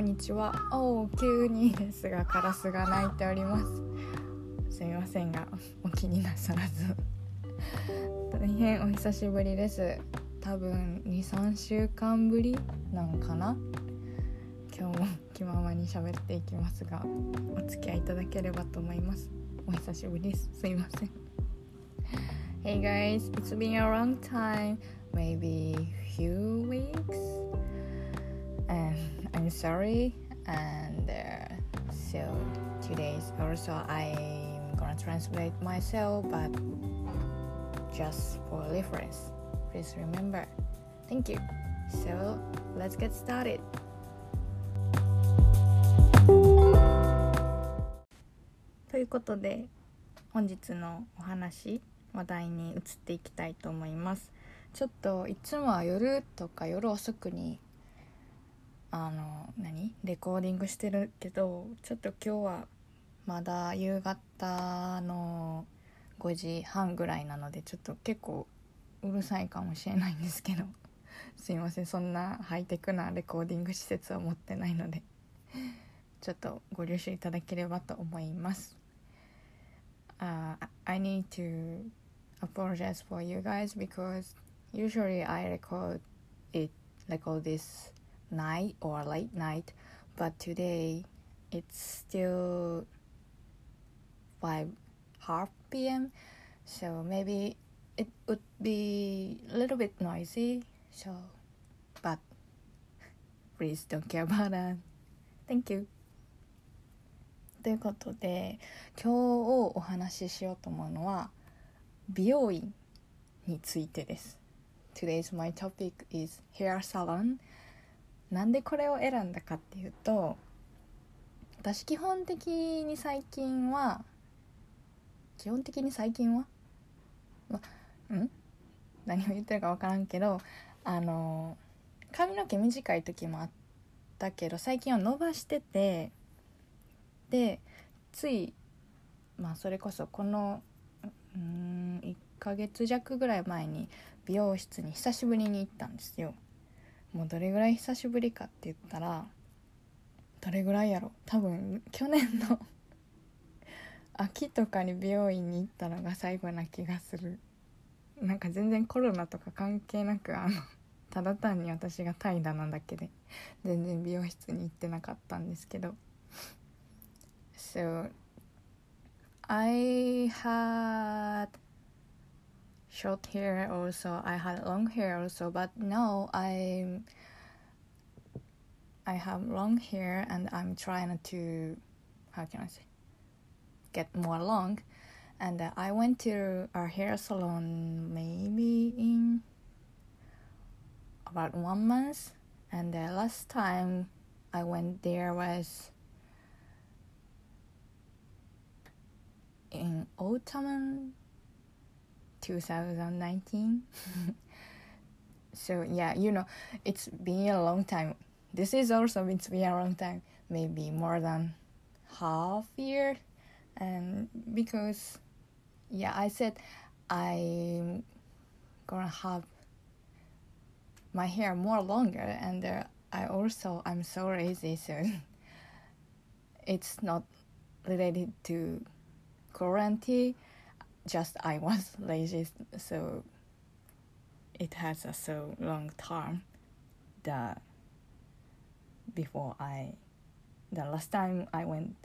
こんにちは。おお急にですがカラスが鳴いております。すみませんがお気になさらず。大変お久しぶりです。多分23週間ぶりなんかな？今日も気ままに喋っていきますがお付き合いいただければと思います。お久しぶりです。すいません。Hey guys, it's been a long time, maybe few weeks, and I'm sorry. And uh, so today's also I'm gonna translate myself, but just for reference, please remember. Thank you. So let's get started. ということで本日のお話話題に移っていきたいと思いますちょっといつもは夜とか夜遅くにあの何？レコーディングしてるけどちょっと今日はまだ夕方の5時半ぐらいなのでちょっと結構うるさいかもしれないんですけど すいませんそんなハイテクなレコーディング施設は持ってないのでちょっとご了承いただければと思います。Uh, I need to apologize for you guys because usually I record it record this night or late night but today it's still 5 half pm so maybe it would be a little bit noisy so but please don't care about that thank you ということで今日お話ししようと思うのは美容院についてです Today's my topic is hair salon なんでこれを選んだかっていうと私基本的に最近は基本的に最近は、ま、ん？何を言ってるか分からんけどあの髪の毛短い時もあったけど最近は伸ばしててでついまあそれこそこのうん1ヶ月弱ぐらい前に美容室に久しぶりに行ったんですよ。もうどれぐらい久しぶりかって言ったらどれぐらいやろ多分去年の 秋とかに美容院に行ったのが最後な気がする。なんか全然コロナとか関係なくあの ただ単に私が怠惰なだけで全然美容室に行ってなかったんですけど。So I had short hair also. I had long hair also, but now I'm I have long hair and I'm trying to how can I say get more long. And uh, I went to a hair salon maybe in about one month. And the last time I went there was in autumn 2019 so yeah you know it's been a long time. This is also it's been a long time maybe more than half year. And because yeah i said i'm gonna have my hair more longer and uh, i also i'm so lazy so it's not related to quarantine just i was lazy so it has a so long term the before i the last time i went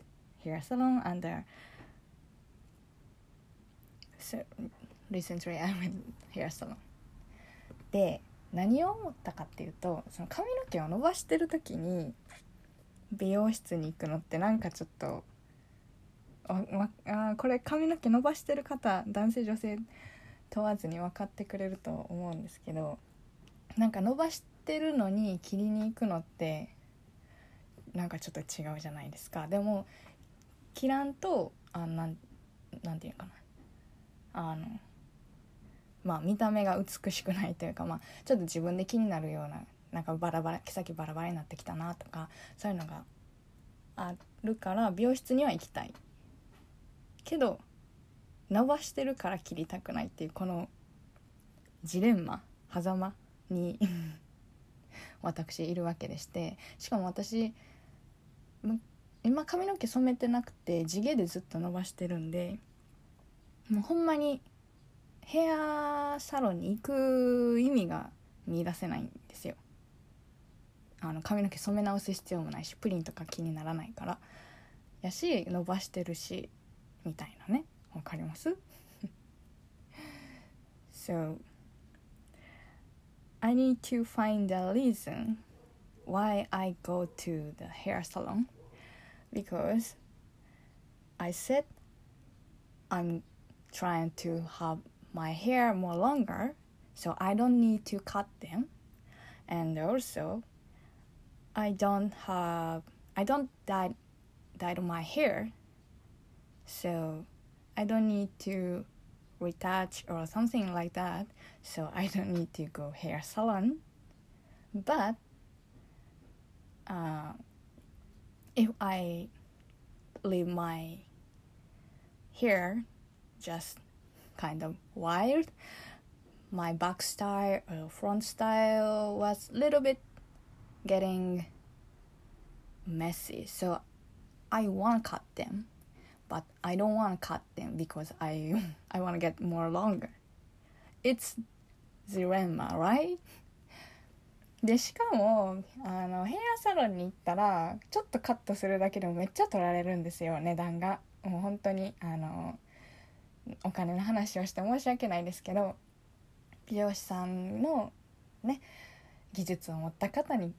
hair salon and uh, so recently i went hair salon で何を思ったかっていうとその髪の毛を伸ばしてる時に美容室に行くのってなんかちょっとああこれ髪の毛伸ばしてる方男性女性問わずに分かってくれると思うんですけどなんか伸ばしてるのに切りに行くのってなんかちょっと違うじゃないですか。でも切らんとあなんなんていうかな。あのまあ見た目が美しくないというかまあちょっと自分で気になるようななんかバラバラ毛先バラバラになってきたなとかそういうのがあるから美容室には行きたい。けど伸ばしてるから切りたくないっていうこのジレンマ狭間に 私いるわけでしてしかも私今髪の毛染めてなくて地毛でずっと伸ばしてるんでもうほんまにヘアサロンに行く意味が見出せないんですよ。あの髪の毛染め直す必要もないしプリンとか気にならないから。やし伸ばしてるしみたいなねわかります So I need to find a reason why I go to the hair salon because I said I'm trying to have my hair more longer so I don't need to cut them and also I don't have I don't dye dye my hair so I don't need to retouch or something like that. So I don't need to go hair salon. But uh, if I leave my hair just kind of wild my back style or front style was a little bit getting messy. So i want to cut them but i don't want to cut them because i i want to get more longer. It's dilemma right? でしかもあのヘアサロンに行ったらちょっとカットするだけでもめっちゃ取られるんですよ値段が。もう本当にあのお金の話をして申し訳ないですけど美容師さんのね技術を持った方に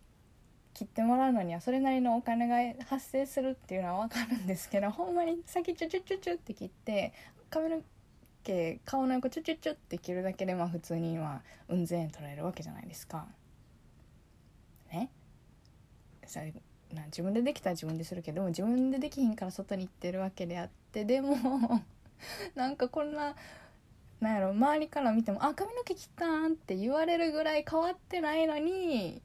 切ってもらうのにはそれなりのお金が発生するっていうのは分かるんですけど ほんまに先チュチュチュチュって切って髪の毛顔の横チュチュチュって切るだけでまあ普通に今うん千円取られるわけじゃないですか。ね？それな自分でできたら自分でするけども自分でできひんから外に行ってるわけであってでも なんかこんななんやろ周りから見ても「あ髪の毛切ったん?」って言われるぐらい変わってないのに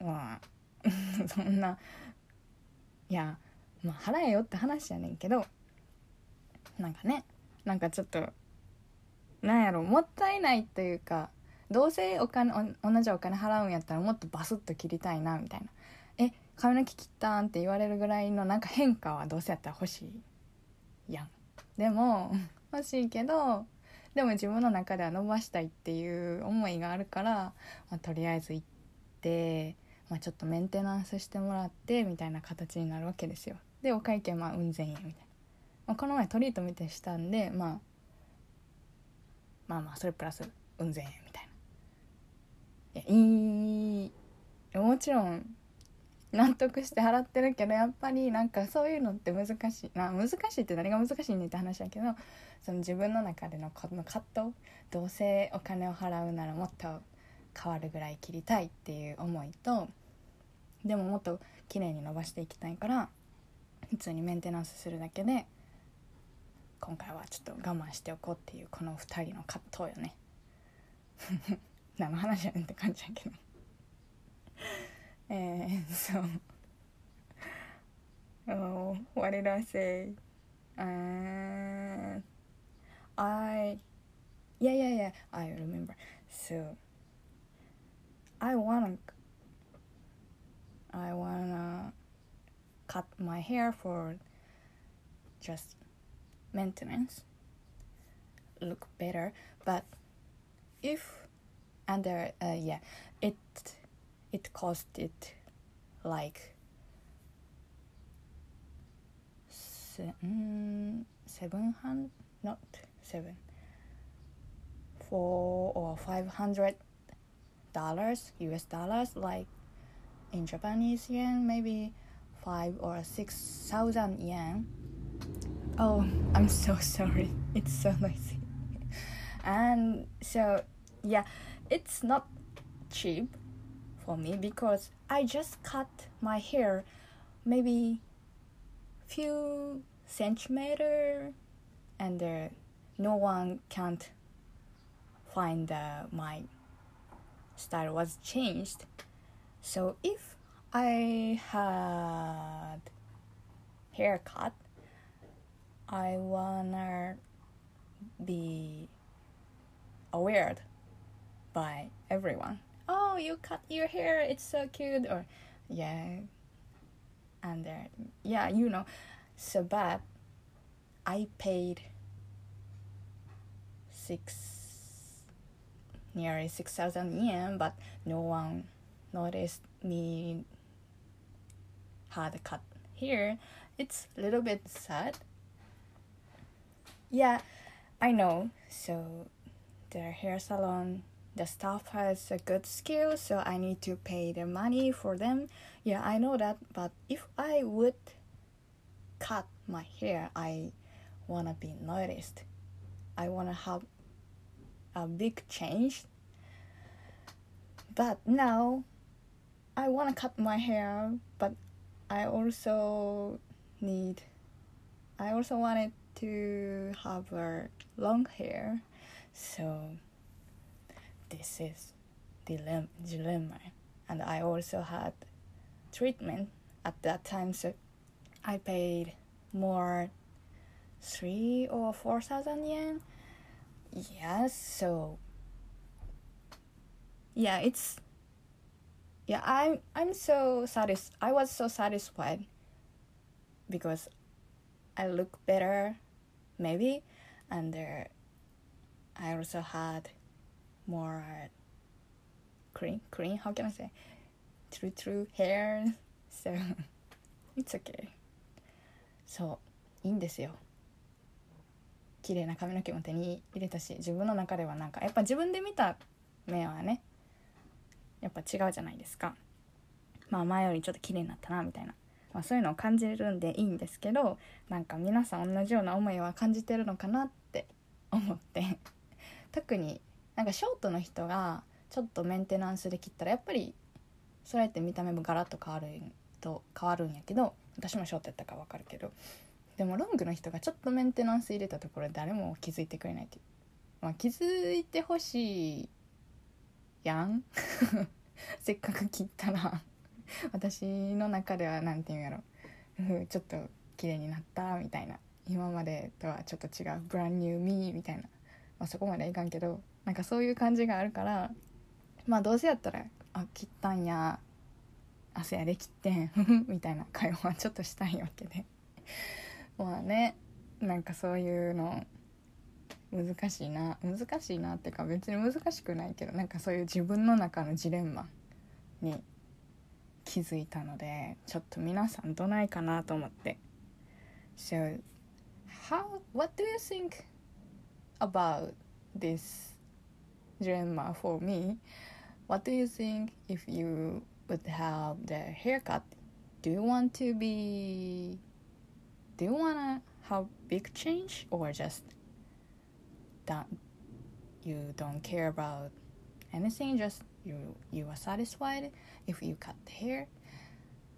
まあ そんないやまあ払えよって話やねんけどなんかねなんかちょっとなんやろもったいないというかどうせお金同じお金払うんやったらもっとバスッと切りたいなみたいな。え髪の毛切ったんって言われるぐらいのなんか変化はどうせやったら欲しいやん。でも 欲しいけどでも自分の中では伸ばしたいっていう思いがあるから、まあ、とりあえず行って、まあ、ちょっとメンテナンスしてもらってみたいな形になるわけですよ。でお会計まあうん千円みたいな、まあ、この前トリート見てしたんで、まあ、まあまあそれプラスうん千円みたいな。いやいい。もちろん納得して払ってるけどやっぱりなんかそういうのって難しい。な難しいって何が難しいねって話だけどその自分の中でのこの葛藤どうせお金を払うならもっと変わるぐらい切りたいっていう思いとでももっと綺麗に伸ばしていきたいから普通にメンテナンスするだけで今回はちょっと我慢しておこうっていうこの2人の葛藤よね。何の話やねんって感じやけど。えー、そう。oh what did I say uh, I yeah yeah yeah. I remember. So I wanna I wanna cut my hair for just maintenance look better but if under uh, yeah it it costed like seven seven hundred not seven four or five hundred dollars US dollars like in Japanese yen maybe five or six thousand yen. Oh I'm so sorry. It's so noisy. And so yeah it's not cheap for me because I just cut my hair maybe few centimeter and uh, no one can't find uh, my style was changed so if I had haircut I wanna be aware by everyone. Oh you cut your hair it's so cute or yeah. And uh, yeah you know. So but i paid six nearly 6000 yen but no one noticed me. Had a cut here. It's a little bit sad. Yeah i know. So the hair salon the staff has a good skill so i need to pay the money for them. Yeah i know that but if i would cut my hair i wanna be noticed. I wanna have a big change. But now i wanna cut my hair but i also need i also wanted to have a long hair so this is dilemma, dilemma. And I also had treatment at that time, so I paid more three or four thousand yen. Yes, so yeah, it's yeah, I'm I'm so satis I was so satisfied because I look better, maybe, and uh, I also had more clean clean how can I say true true hair so it's okay そういいんですよ綺麗な髪の毛も手に入れたし自分の中ではなんかやっぱ自分で見た目はねやっぱ違うじゃないですか。まあ前よりちょっと綺麗になったなみたいな、まあ、そういうのを感じるんでいいんですけどなんか皆さん同じような思いは感じてるのかなって思って。特になんかショートの人がちょっとメンテナンスで切ったらやっぱりそれって見た目もガラッと変わると変わるんやけど私もショートやったから分かるけど。でもロングの人がちょっとメンテナンス入れたところで誰も気づいてくれないっていう。まあ気づいてほしいやん？せっかく切ったら。私の中では何て言うんやろ。ちょっと綺麗になった？みたいな。今までとはちょっと違う。ブランニューミー？みたいな、まあ、そこまではいかんけど。なんかそういう感じがあるから。まあどうせやったら「あ切ったんや。汗やで切ってん」みたいな。会話はちょっとしたいわけで。まあね。なんかそういうの難しいな難しいなってか別に難しくないけどなんかそういう自分の中のジレンマに気づいたのでちょっと皆さんどないかなと思って So how what do you think about this dilemma for me. What do you think if you would have the haircut? Do you want to be do you want to have big change or just that you don't care about anything just you you are satisfied if you cut the hair.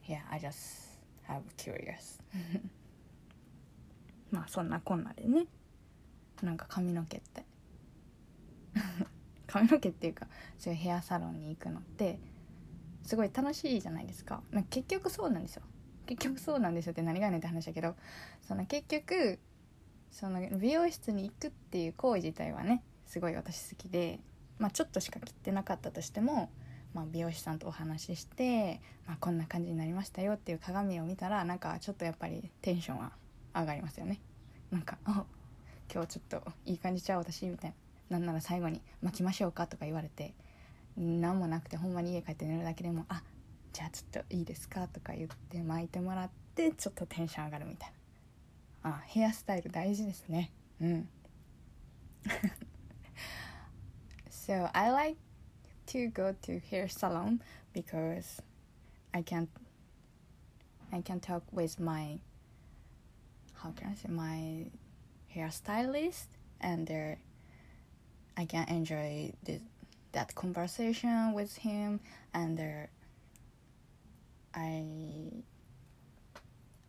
Yeah i just have curious. まあそんなこんなでね。なんか髪の毛って。髪の毛っていうかそういうヘアサロンに行くのってすごい楽しいじゃないですか。か結局そうなんですよ。結局そうなんですよって何がねって話だけどその結局その美容室に行くっていう行為自体はねすごい私好きで、まあ、ちょっとしか切ってなかったとしても、まあ、美容師さんとお話しして、まあ、こんな感じになりましたよっていう鏡を見たらなんかちょっとやっぱりテンションは上がりますよねなんか「あ今日ちょっといい感じちゃう私」みたいななんなら最後に「巻きましょうか」とか言われて何もなくてほんまに家帰って寝るだけでも「あじゃあちょっといいですか?」とか言って巻いてもらってちょっとテンション上がるみたいなあヘアスタイル大事ですねうん So I like to go to hair salon because I can I can talk with my how can I say my hairstylist and their I can enjoy this, that conversation with him and uh, I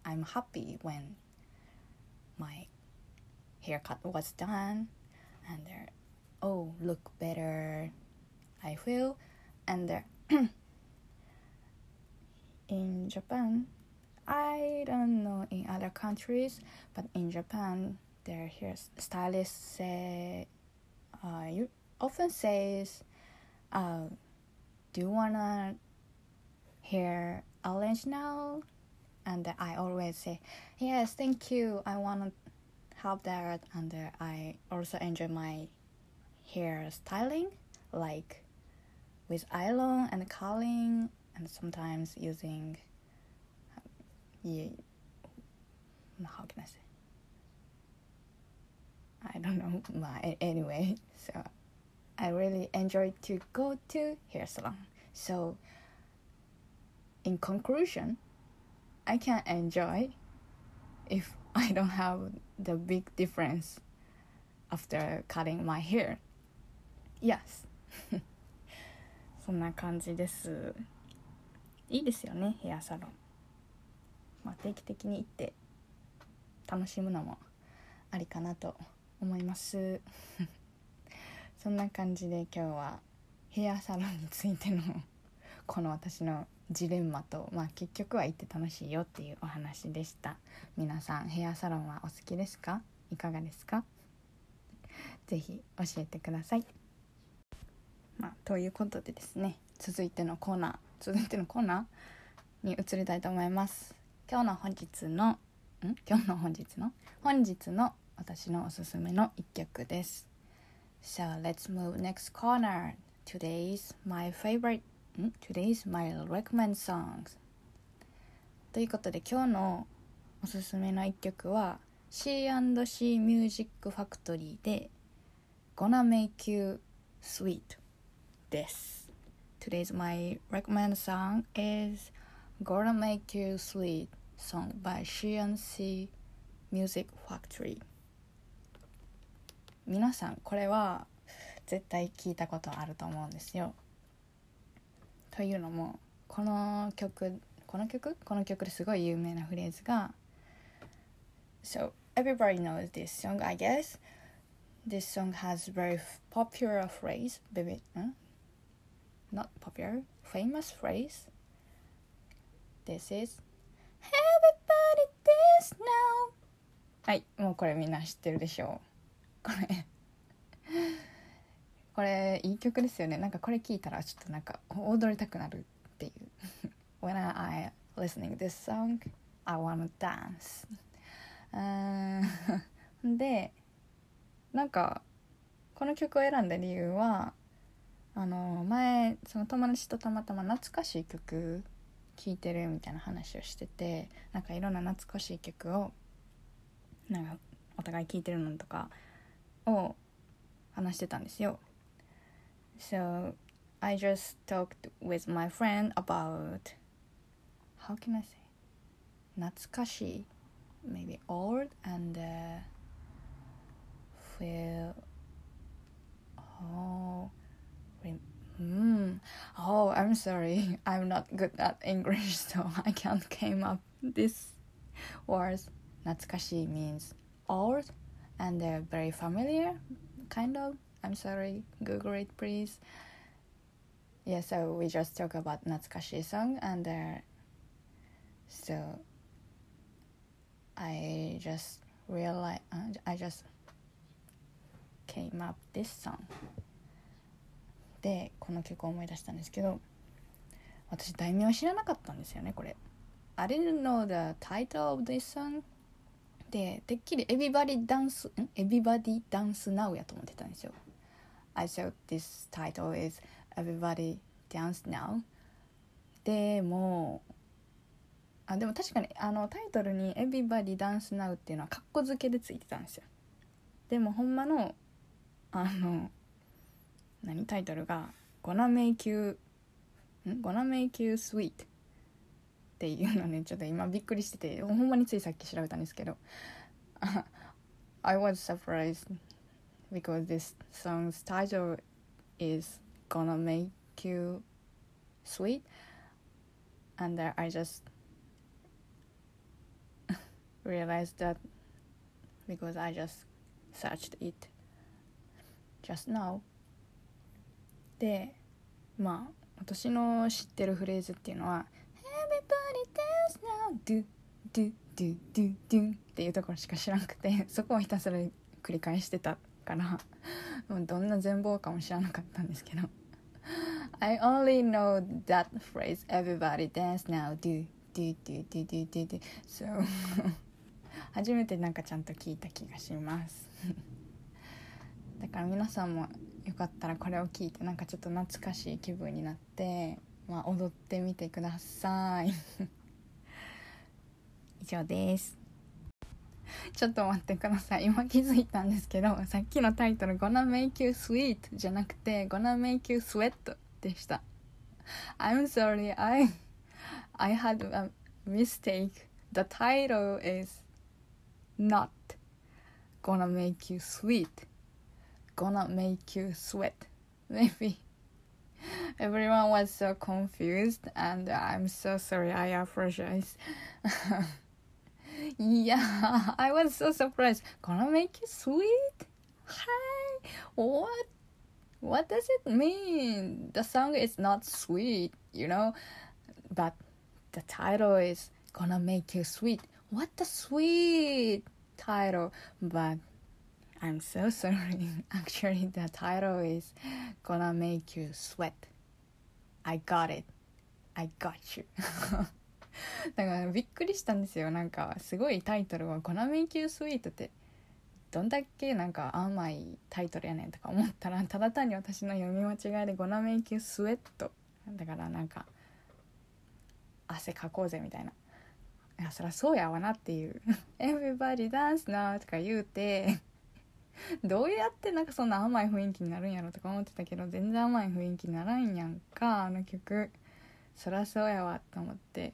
I'm happy when my haircut was done and uh, oh look better I feel and uh, in Japan I don't know in other countries but in Japan their hairstylists say uh, you often says, uh, "Do you wanna hair orange now?" And I always say yes thank you. I want to have that and uh, I also enjoy my hair styling like with iron and curling and sometimes using uh, yeah how can I say? I don't know my anyway so I really enjoy to go to hair salon. So in conclusion I can enjoy if I don't have the big difference after cutting my hair. Yes. そんな感じです。いいですよねヘアサロン。まあ定期的に行って楽しむのもありかなと思います。そんな感じで今日はヘアサロンについてのこの私のジレンマと、まあ、結局は行って楽しいよっていうお話でした。皆さんヘアサロンはお好きですか？いかがですか？是非教えてください。まあ、ということでですね続いてのコーナー続いてのコーナーに移りたいと思います。今日の本日のん？今日の本日の？本日の私のおすすめの一曲です。So let's move next corner. Today's my favorite Today's my recommend songs ということで今日のおすすめの一曲は C&C Music Factory で Gonna Make You Sweet です Today's my recommend song is Gonna Make You Sweet song by C&C Music Factory 皆さんこれは絶対聞いたことあると思うんですよというのもこの曲この曲この曲ですごい有名なフレーズが So everybody knows this song I guess This song has very popular phrase baby not popular, famous phrase. This is Everybody dance now. はい、もうこれみんな知ってるでしょう。これこれいい曲ですよね。なんかこれ聞いたらちょっとなんか踊りたくなるっていう。When I listening this song, I wanna dance. で、なんかこの曲を選んだ理由はあの前その友達とたまたま懐かしい曲聴いてるみたいな話をしててなんかいろんな懐かしい曲をなんかお互い聴いてるのとかを話してたんですよ。So I just talked with my friend about how can I say? Natsukashi. Maybe old and uh, feel oh hmm. oh I'm sorry. I'm not good at English so I can't came up this words. Natsukashi means old and uh, very familiar kind of. I'm sorry. Google it, please. Yeah, so we just talk about 懐かしい song and uh, so I just realized, uh, I just came up this song. でこの曲を思い出したんですけど私題名は知らなかったんですよねこれ I didn't know the title of this song でてっきり Everybody Dance ん Everybody Dance Now やと思ってたんですよ I thought this title is Everybody Dance Now でもあでも確かにあのタイトルに Everybody Dance Now っていうのはカッコ付けでついてたんですよでもほんまのあの何タイトルが「Gonna Make You」ん「Gonna Make You Sweet」っていうのねちょっと今びっくりしててほんまについさっき調べたんですけど I was surprised because this song's title is Gonna Make You Sweet and I just realized that because I just searched it just now でまあ私の知ってるフレーズっていうのは「Everybody dance now do do do do do」っていうところしか知らなくてそこをひたすら繰り返してたから どんな全貌かも知らなかったんですけど。I only know that phrase everybody dance now. Do デデデデデデ So 初めてなんかちゃんと聞いた気がします。だから皆さんもよかったらこれを聞いてなんかちょっと懐かしい気分になって、まあ、踊ってみてください。以上です。ちょっと待ってください今気づいたんですけどさっきのタイトル「Gonna make you sweet」じゃなくて「Gonna make you sweat」でした I'm sorry I I had a mistake the title is not gonna make you sweet gonna make you sweat maybe everyone was so confused and i'm so sorry i apologize yeah i was so surprised gonna make you sweet hi what what does it mean the song is not sweet you know but the title is gonna make you sweet what the sweet title but I'm so sorry. Actually, the title is Gonna Make You Sweat. I got it. I got you. だからびっくりしたんですよ。なんかすごいタイトルは Gonna Make You Sweet ってどんだけなんか甘いタイトルやねんとか思ったらただ単に私の読み間違いで Gonna Make You Sweat だからなんか汗かこうぜみたいな。いやそりゃそうやわなっていう「Everybody dance now」とか言うてどうやってなんかそんな甘い雰囲気になるんやろとか思ってたけど全然甘い雰囲気にならんやんかあの曲そらそうやわと思って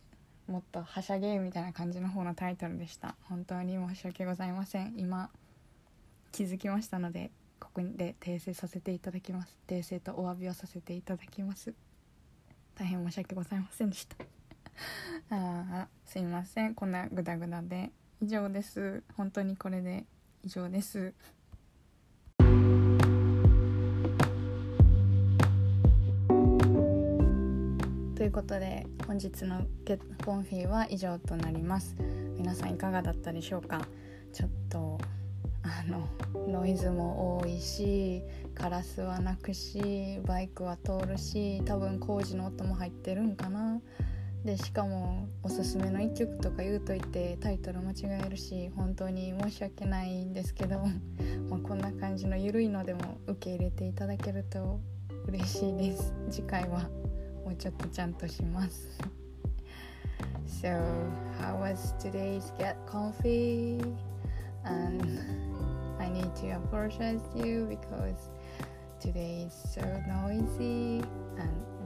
もっとはしゃげみたいな感じの方のタイトルでした。本当に申し訳ございません。今気づきましたのでここで訂正させていただきます。訂正とお詫びをさせていただきます。大変申し訳ございませんでした。あすいません。こんなグダグダで。以上です。本当にこれで以上です。ということで本日のゲコンフィーは以上となります。皆さんいかがだったでしょうか？ちょっとあのノイズも多いしカラスは鳴くしバイクは通るし多分工事の音も入ってるんかな？でしかもおすすめの1曲とか言うといてタイトル間違えるし本当に申し訳ないんですけど まあこんな感じの緩いのでも受け入れていただけると嬉しいです。次回は。もうちょっとちゃんとします So how was today's get comfy and I need to apologize to you because today is so noisy and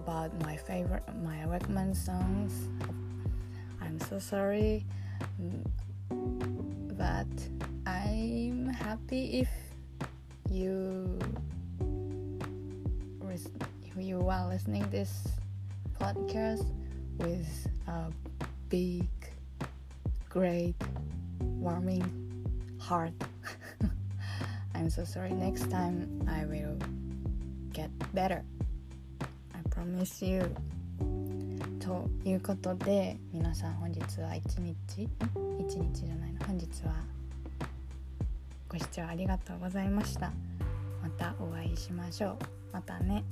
about my favorite my recommend songs. I'm so sorry, mm, but I'm happy if you if you are listening this podcast with a big great warming heart. I'm so sorry. Next time I will get better. Promise you. ということで皆さん本日は一日？一日じゃないの本日はご視聴ありがとうございました。またお会いしましょう。またね。